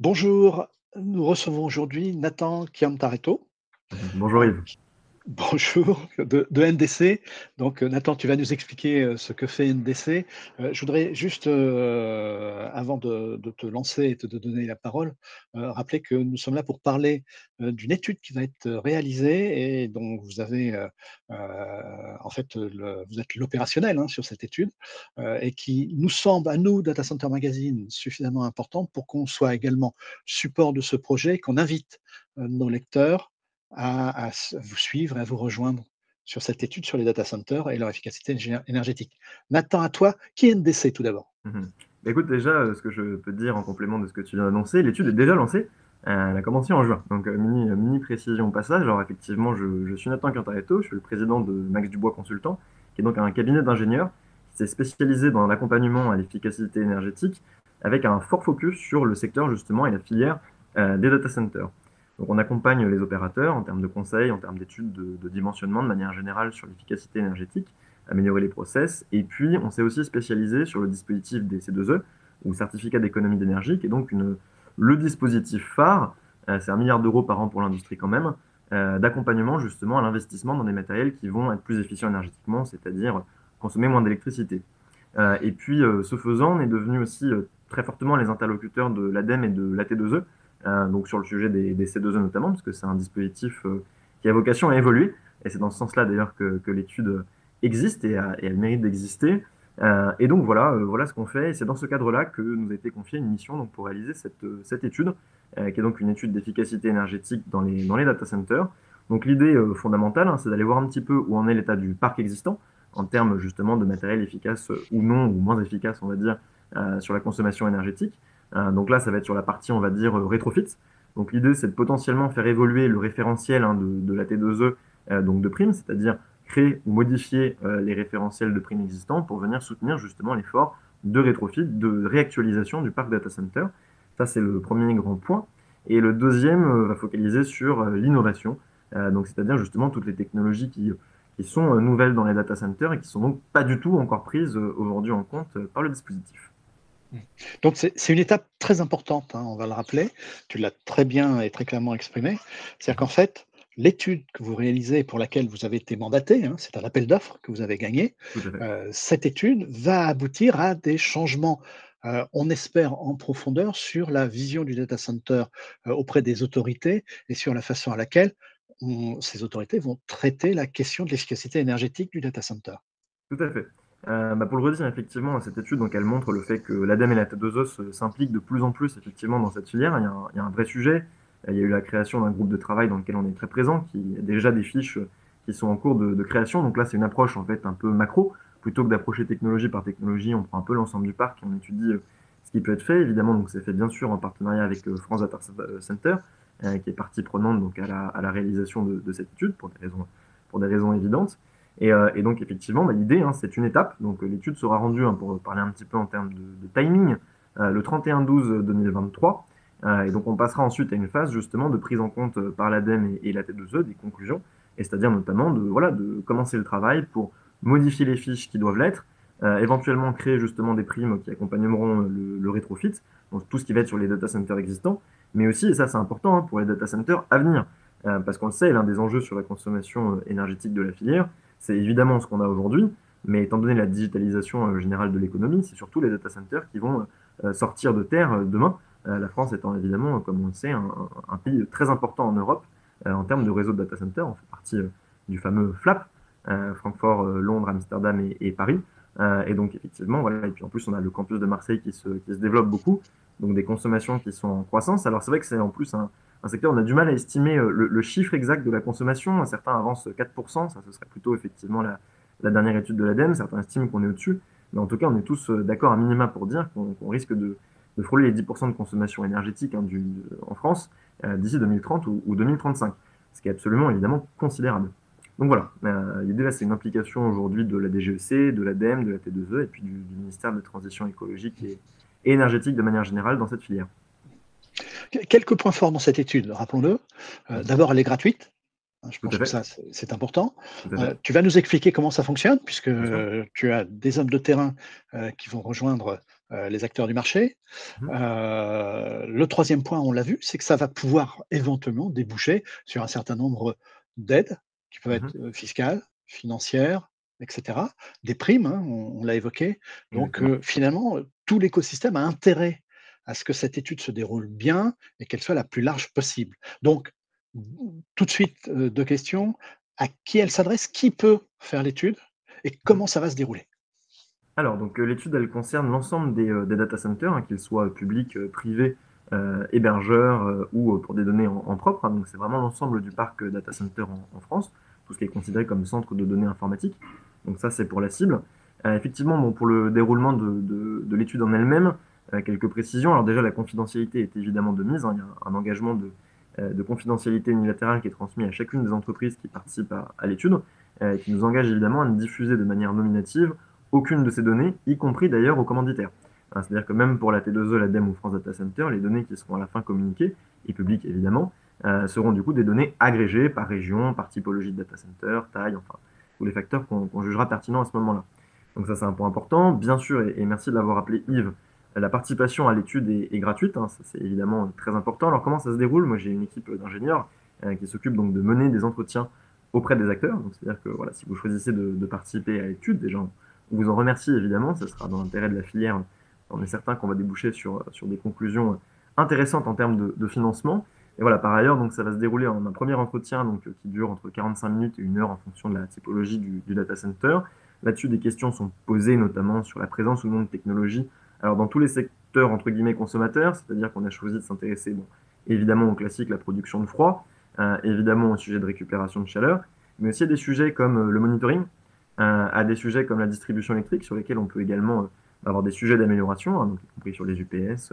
Bonjour, nous recevons aujourd'hui Nathan Chiantaretto. Bonjour Yves. Bonjour, de, NDC. Donc euh, Nathan, tu vas nous expliquer euh, ce que fait NDC. Euh, je voudrais juste, avant de, te lancer et de te donner la parole, rappeler que nous sommes là pour parler d'une étude qui va être réalisée et dont vous avez, en fait, vous êtes l'opérationnel hein, sur cette étude et qui nous semble, à nous, Data Center Magazine, suffisamment importante pour qu'on soit également support de ce projet, qu'on invite nos lecteurs à, vous suivre et à vous rejoindre sur cette étude sur les data centers et leur efficacité éner- énergétique. Nathan, à toi, qui est NDC tout d'abord? Mhm. Bah, Écoute, déjà, euh, ce que je peux te dire en complément de ce que tu viens d'annoncer, l'étude est déjà lancée. Euh, elle a commencé en juin. Donc, euh, mini, précision au passage. Alors, effectivement, je, suis Nathan Quintaretto, je suis le président de Max Dubois Consultant, qui est donc un cabinet d'ingénieurs qui s'est spécialisé dans l'accompagnement à l'efficacité énergétique avec un fort focus sur le secteur justement et la filière des data centers. Donc, on accompagne les opérateurs en termes de conseils, en termes d'études de, dimensionnement de manière générale sur l'efficacité énergétique améliorer les process. Et puis, on s'est aussi spécialisé sur le dispositif des C2E, ou certificat d'économie d'énergie, qui est donc le dispositif phare, euh, c'est un milliard d'euros par an pour l'industrie quand même, euh, d'accompagnement justement à l'investissement dans des matériels qui vont être plus efficients énergétiquement, c'est-à-dire consommer moins d'électricité. Euh, et puis, ce faisant, on est devenu aussi très fortement les interlocuteurs de l'ADEME et de l'AT2E, euh, donc sur le sujet des, des C2E notamment, parce que c'est un dispositif euh, qui a vocation à évoluer, et c'est dans ce sens-là d'ailleurs que, l'étude existe et, elle mérite d'exister. Euh, et donc voilà, euh, voilà ce qu'on fait. Et c'est dans ce cadre-là que nous a été confiée une mission pour réaliser cette, euh, étude, euh, qui est donc une étude d'efficacité énergétique dans les, data centers. Donc l'idée euh, fondamentale, hein, c'est d'aller voir un petit peu où en est l'état du parc existant, en termes justement de matériel efficace euh, ou non, ou moins efficace, on va dire, euh, sur la consommation énergétique. Euh, donc là, ça va être sur la partie, on va dire, euh, rétrofit. Donc l'idée, c'est de potentiellement faire évoluer le référentiel hein, de, la T2E, euh, donc de prime, c'est-à-dire créer ou modifier les référentiels de primes existants pour venir soutenir justement l'effort de rétrofit, de réactualisation du parc data center. Ça, c'est le premier grand point. Et le deuxième va focaliser sur l'innovation, c'est-à-dire justement toutes les technologies qui, qui sont nouvelles dans les data centers et qui sont donc pas du tout encore prises aujourd'hui en compte par le dispositif. Donc c'est une étape très importante, hein, on va le rappeler. Tu l'as très bien et très clairement exprimé. C'est-à-dire qu'en fait, l'étude que vous réalisez pour laquelle vous avez été mandaté, hein, c'est un appel d'offres que vous avez gagné, euh, cette étude va aboutir à des changements, euh, on espère en profondeur, sur la vision du data center euh, auprès des autorités et sur la façon à laquelle on- ces autorités vont traiter la question de l'efficacité énergétique du data center. Tout à fait. Euh, bah, pour le redire, effectivement, cette étude, donc, elle montre le fait que l'ADEME et la T2E se- s'impliquent de plus en plus effectivement dans cette filière. Il y a un, vrai sujet. Euh, Il y a eu la création d'un groupe de travail dans lequel on est très présent, qui a déjà des fiches euh, qui sont en cours de, création. Donc là, c'est une approche en fait un peu macro. Plutôt que d'approcher technologie par technologie, on prend un peu l'ensemble du parc et on étudie euh, ce qui peut être fait. Évidemment, donc c'est fait bien sûr en partenariat avec euh, France Data Center, euh, qui est partie prenante donc à la, réalisation de, cette étude pour des raisons évidentes. Et, euh, et donc, effectivement, bah, l'idée, hein, c'est une étape. Donc, euh, l'étude sera rendue, hein, pour parler un petit peu en termes de, timing, euh, le 31-12-2023. Euh, et donc, on passera ensuite à une phase, justement, de prise en compte euh, par l'ADEME et, la T2E des conclusions. Et c'est-à-dire, notamment, de, voilà, de commencer le travail pour modifier les fiches qui doivent l'être, euh, éventuellement créer, justement, des primes qui accompagneront le, le rétrofit, donc tout ce qui va être sur les data centers existants, mais aussi, et ça, c'est important, hein, pour les data centers à venir. Parce qu'on le sait, l'un des enjeux sur la consommation énergétique de la filière, c'est évidemment ce qu'on a aujourd'hui, mais étant donné la digitalisation euh, générale de l'économie, c'est surtout les data centers qui vont euh, sortir de terre euh, demain. La France étant évidemment, comme on le sait, un, pays très important en Europe en termes de réseau de data centers. On fait partie du fameux FLAP, Francfort, Londres, Amsterdam et, Paris. Et donc effectivement, voilà. Et puis en plus, on a le campus de Marseille qui se, qui se développe beaucoup, donc des consommations qui sont en croissance. Alors c'est vrai que c'est en plus un, un secteur, on a du mal à estimer euh, le, chiffre exact de la consommation. Certains avancent 4%, ça ce serait plutôt effectivement la, dernière étude de l'ADEME. Certains estiment qu'on est au-dessus. Mais en tout cas, on est tous euh, d'accord à minima pour dire qu'on risque de, frôler les 10% de consommation énergétique hein, du, en France euh, d'ici 2030 ou, ou 2035, ce qui est absolument évidemment considérable. Donc voilà, euh, l'idée là, c'est une implication aujourd'hui de la DGEC, de l'ADEME, de la T2E et puis du, ministère de Transition écologique et énergétique de manière générale dans cette filière. Quelques points forts dans cette étude, rappelons-le. Euh, D'abord, elle est gratuite. Hein, Je pense que ça, c'est important. Euh, tu vas nous expliquer comment ça fonctionne, puisque euh, tu as des hommes de terrain euh, qui vont rejoindre les acteurs du marché. Mmh. le troisième point, on l'a vu, c'est que ça va pouvoir éventuellement déboucher sur un certain nombre d'aides qui peuvent Mmh être fiscales, financières, etc. Des primes, hein, on, on l'a évoqué. Donc finalement, tout l'écosystème a intérêt à ce que cette étude se déroule bien et qu'elle soit la plus large possible. Donc, tout de suite, deux questions. À qui elle s'adresse Qui peut faire l'étude Et Mmh. comment ça va se dérouler? Alors, donc l'étude, elle concerne l'ensemble des, des data centers, hein, qu'ils soient publics, privés, euh, hébergeurs ou pour des données en, en propre. Hein, donc, c'est vraiment l'ensemble du parc data center en, en, France, tout ce qui est considéré comme centre de données informatiques. Donc, ça, c'est pour la cible. Euh, effectivement, bon, pour le déroulement de, de, de l'étude en elle-même, euh, quelques précisions. Alors, déjà, la confidentialité est évidemment de mise. Hein, il y a un, engagement de, de, confidentialité unilatérale qui est transmis à chacune des entreprises qui participent à, l'étude, qui nous engage évidemment à ne diffuser de manière nominative aucune de ces données, y compris d'ailleurs aux commanditaires. Hein, c'est-à-dire que même pour la T2E, l'ADEME ou France Data Center, les données qui seront à la fin communiquées, et publiques évidemment, euh, seront du coup des données agrégées par région, par typologie de data center, taille, enfin, tous les facteurs qu'on qu jugera pertinents à ce moment-là. Donc ça, c'est un point important. Bien sûr, et merci de l'avoir appelé Yves, la participation à l'étude est, gratuite, hein, ça c'est évidemment très important. Alors comment ça se déroule? Moi j'ai une équipe d'ingénieurs euh, qui s'occupe donc de mener des entretiens auprès des acteurs. C'est-à-dire que voilà, si vous choisissez de, participer à l'étude, déjà on vous en remercie évidemment, ce sera dans l'intérêt de la filière on est certain qu'on va déboucher sur, sur des conclusions intéressantes en termes de, financement. Et voilà, par ailleurs, donc ça va se dérouler en un premier entretien donc, qui dure entre 45 minutes et une heure en fonction de la typologie du, du data center. Là-dessus, des questions sont posées notamment sur la présence ou non de technologie. Alors, dans tous les secteurs entre guillemets consommateurs, c'est-à-dire qu'on a choisi de s'intéresser bon, évidemment au classique, la production de froid, euh, évidemment au sujet de récupération de chaleur, mais aussi à des sujets comme euh, le monitoring, euh, à des sujets comme la distribution électrique, sur lesquels on peut également avoir des sujets d'amélioration, hein, y compris sur les UPS,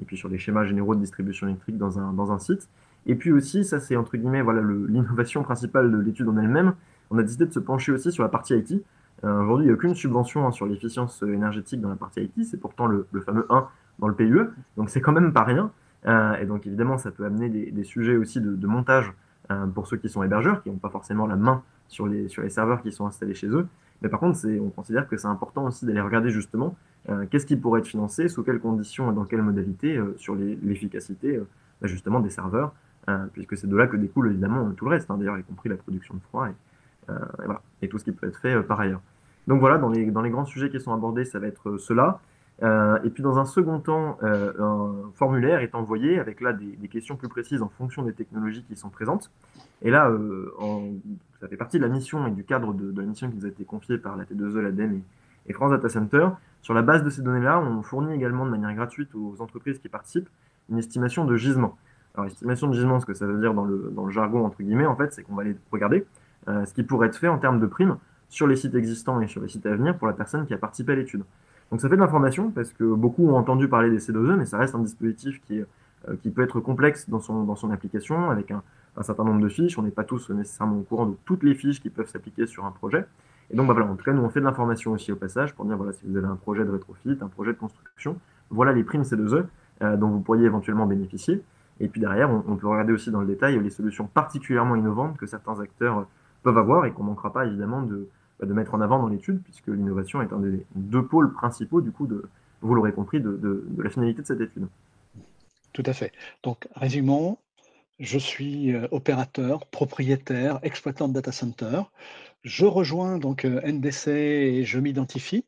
et puis sur les schémas généraux de distribution électrique dans un, dans un site. Et puis aussi, ça c'est entre guillemets voilà l'innovation principale de l'étude en elle-même, on a décidé de se pencher aussi sur la partie IT. Euh, Aujourd'hui, il n'y a aucune subvention hein, sur l'efficience énergétique dans la partie IT, c'est pourtant le, fameux 1 dans le PUE, donc c'est quand même pas rien. Euh, et donc évidemment, ça peut amener des, sujets aussi de, montage euh, pour ceux qui sont hébergeurs, qui n'ont pas forcément la main sur les, serveurs qui sont installés chez eux. Mais par contre, on considère que c'est important aussi d'aller regarder justement euh, qu'est-ce qui pourrait être financé, sous quelles conditions et dans quelles modalités euh, sur l'efficacité euh, justement des serveurs, puisque c'est de là que découle évidemment tout le reste, hein, d'ailleurs y compris la production de froid et, voilà, et tout ce qui peut être fait par ailleurs. Donc voilà, dans les, dans les grands sujets qui sont abordés, ça va être cela. et puis dans un second temps, un formulaire est envoyé avec là des, questions plus précises en fonction des technologies qui sont présentes. Et là, ça fait partie de la mission et du cadre de, de, la mission qui nous a été confiée par la T2E, l'ADEME et, et France Data Center. Sur la base de ces données-là, on fournit également de manière gratuite aux entreprises qui participent une estimation de gisement. Alors, estimation de gisement, ce que ça veut dire dans le, dans le jargon, entre guillemets, en fait, c'est qu'on va aller regarder euh, ce qui pourrait être fait en termes de primes sur les sites existants et sur les sites à venir pour la personne qui a participé à l'étude. Donc ça fait de l'information parce que beaucoup ont entendu parler des C2E, mais ça reste un dispositif qui, euh, qui peut être complexe dans son, dans son application avec un, un certain nombre de fiches. On n'est pas tous nécessairement au courant de toutes les fiches qui peuvent s'appliquer sur un projet. Et donc, bah, voilà, en tout cas, nous, on fait de l'information aussi au passage pour dire, voilà, si vous avez un projet de rétrofit, un projet de construction, voilà les primes C2E euh, dont vous pourriez éventuellement bénéficier. Et puis derrière, on, peut regarder aussi dans le détail les solutions particulièrement innovantes que certains acteurs peuvent avoir et qu'on manquera pas évidemment de, bah, de, mettre en avant dans l'étude, puisque l'innovation est un des deux pôles principaux, du coup, de, vous l'aurez compris, de, de, la finalité de cette étude. Tout à fait. Donc, résumons, je suis euh, opérateur, propriétaire, exploitant de data center. Je rejoins donc NDC et je m'identifie.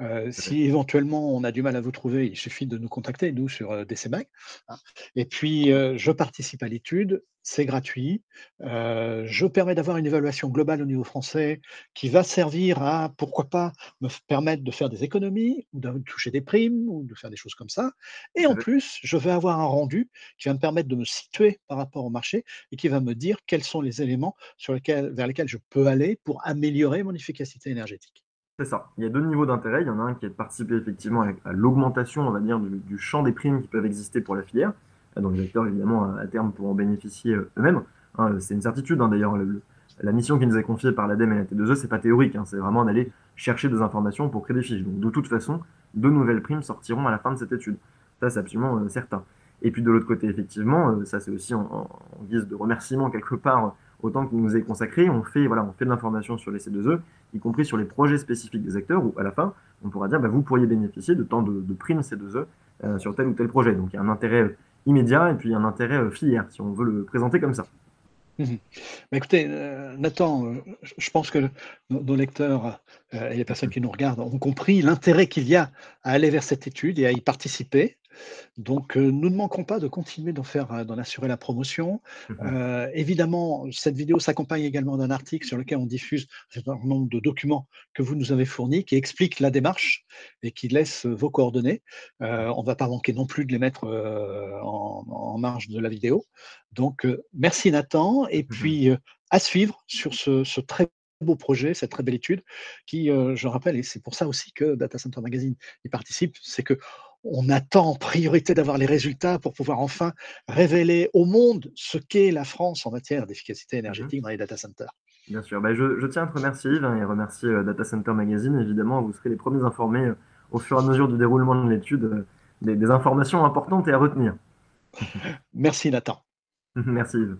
Euh, si éventuellement on a du mal à vous trouver, il suffit de nous contacter, nous, sur euh, DCMAG. Hein. Et puis, euh, je participe à l'étude, c'est gratuit. Euh, je permets d'avoir une évaluation globale au niveau français qui va servir à, pourquoi pas, me permettre de faire des économies, ou de toucher des primes, ou de faire des choses comme ça. Et en plus, je vais avoir un rendu qui va me permettre de me situer par rapport au marché et qui va me dire quels sont les éléments sur lesquels, vers lesquels je peux aller pour améliorer mon efficacité énergétique. C'est ça. Il y a deux niveaux d'intérêt. Il y en a un qui est de participer effectivement à l'augmentation, on va dire, du, champ des primes qui peuvent exister pour la filière. Donc les acteurs, évidemment, à terme, pourront bénéficier eux-mêmes. Hein, c'est une certitude, hein, d'ailleurs. La mission qui nous est confiée par l'ADEME et la T2E, c'est pas théorique. Hein, c'est vraiment d'aller chercher des informations pour créer des fiches. Donc de toute façon, de nouvelles primes sortiront à la fin de cette étude. Ça, c'est absolument euh, certain. Et puis de l'autre côté, effectivement, euh, ça c'est aussi en, en, guise de remerciement quelque part au temps qui nous est consacré, on fait, voilà, on fait de l'information sur les C2E, y compris sur les projets spécifiques des acteurs, où à la fin, on pourra dire, bah, vous pourriez bénéficier de tant de, primes C2E euh, sur tel ou tel projet. Donc il y a un intérêt immédiat et puis un intérêt filière, si on veut le présenter comme ça. Mmh écoutez, Nathan, je pense que nos, lecteurs et les personnes qui nous regardent ont compris l'intérêt qu'il y a à aller vers cette étude et à y participer. Donc, nous ne manquerons pas de continuer d'en faire, d'en assurer la promotion. Mmh évidemment, cette vidéo s'accompagne également d'un article sur lequel on diffuse un certain nombre de documents que vous nous avez fournis, qui expliquent la démarche et qui laissent vos coordonnées. on ne va pas manquer non plus de les mettre en, marge de la vidéo. Donc, merci Nathan. Et mmh puis, à suivre sur ce, ce très beau projet, cette très belle étude, qui, je rappelle, et c'est pour ça aussi que Data Center Magazine y participe, c'est que on attend en priorité d'avoir les résultats pour pouvoir enfin révéler au monde ce qu'est la France en matière d'efficacité énergétique dans les data centers. Bien sûr, bah, je, tiens à te remercier Yves hein, et remercier euh, Data Center Magazine. Évidemment, vous serez les premiers informés euh, au fur et à mesure du déroulement de l'étude euh, des, des informations importantes et à retenir. Merci Nathan. Merci Yves.